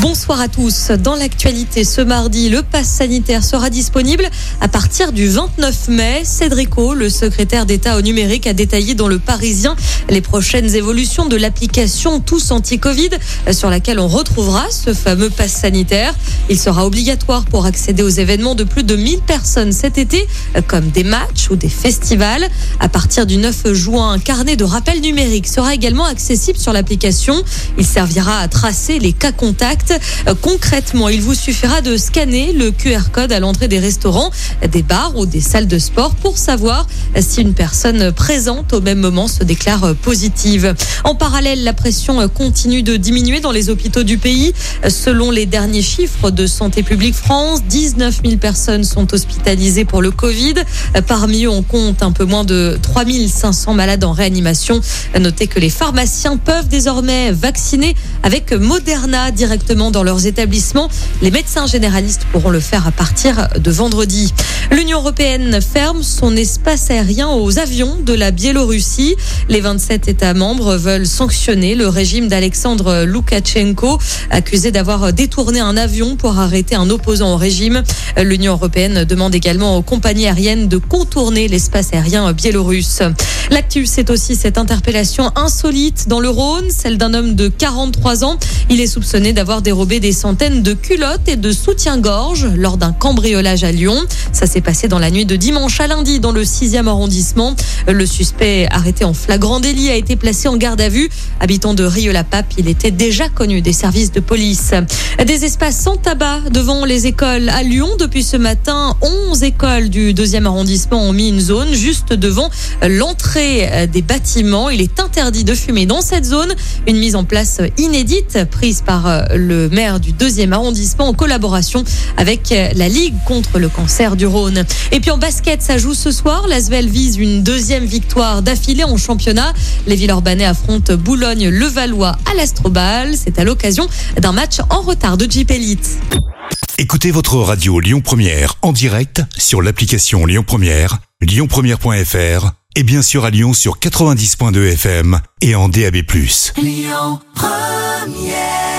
Bonsoir à tous. Dans l'actualité ce mardi, le pass sanitaire sera disponible à partir du 29 mai. Cédrico, le secrétaire d'État au numérique, a détaillé dans le Parisien les prochaines évolutions de l'application Tous Anti-Covid sur laquelle on retrouvera ce fameux pass sanitaire. Il sera obligatoire pour accéder aux événements de plus de 1000 personnes cet été, comme des matchs ou des festivals. À partir du 9 juin, un carnet de rappel numérique sera également accessible sur l'application. Il servira à tracer les cas contacts euh, concrètement, il vous suffira de scanner le QR code à l'entrée des restaurants, des bars ou des salles de sport pour savoir si une personne présente au même moment se déclare positive. En parallèle, la pression continue de diminuer dans les hôpitaux du pays. Selon les derniers chiffres de Santé publique France, 19 000 personnes sont hospitalisées pour le Covid. Parmi eux, on compte un peu moins de 3 500 malades en réanimation. Notez que les pharmaciens peuvent désormais vacciner avec Moderna directement dans leurs établissements. Les médecins généralistes pourront le faire à partir de vendredi. L'Union européenne ferme son espace aérien aux avions de la Biélorussie. Les 27 États membres veulent sanctionner le régime d'Alexandre Loukachenko, accusé d'avoir détourné un avion pour arrêter un opposant au régime. L'Union européenne demande également aux compagnies aériennes de contourner l'espace aérien biélorusse. L'actu, c'est aussi cette interpellation insolite dans le Rhône, celle d'un homme de 43 ans. Il est soupçonné d'avoir dérobé des centaines de culottes et de soutien-gorge lors d'un cambriolage à Lyon. Ça s'est passé dans la nuit de dimanche à lundi dans le 6e arrondissement. Le suspect arrêté en flagrant délit a été placé en garde à vue. Habitant de Rieux-la-Pape, il était déjà connu des services de police. Des espaces sans tabac devant les écoles à Lyon. Depuis ce matin, 11 écoles du 2e arrondissement ont mis une zone juste devant l'entrée des bâtiments. Il est interdit de fumer dans cette zone. Une mise en place inédite prise par le maire du 2e arrondissement en collaboration avec la Ligue contre le cancer du Rhône. Et puis en basket, ça joue ce soir. L'Asvel vise une deuxième victoire d'affilée en championnat. Les Villeurbanais affrontent Boulogne-Levallois à l'Astrobal. C'est à l'occasion d'un match en retard de Jeep Elite. Écoutez votre radio Lyon Première en direct sur l'application Lyon Première, lyonpremière.fr et bien sûr à Lyon sur 90.2 FM et en DAB+. Lyon Première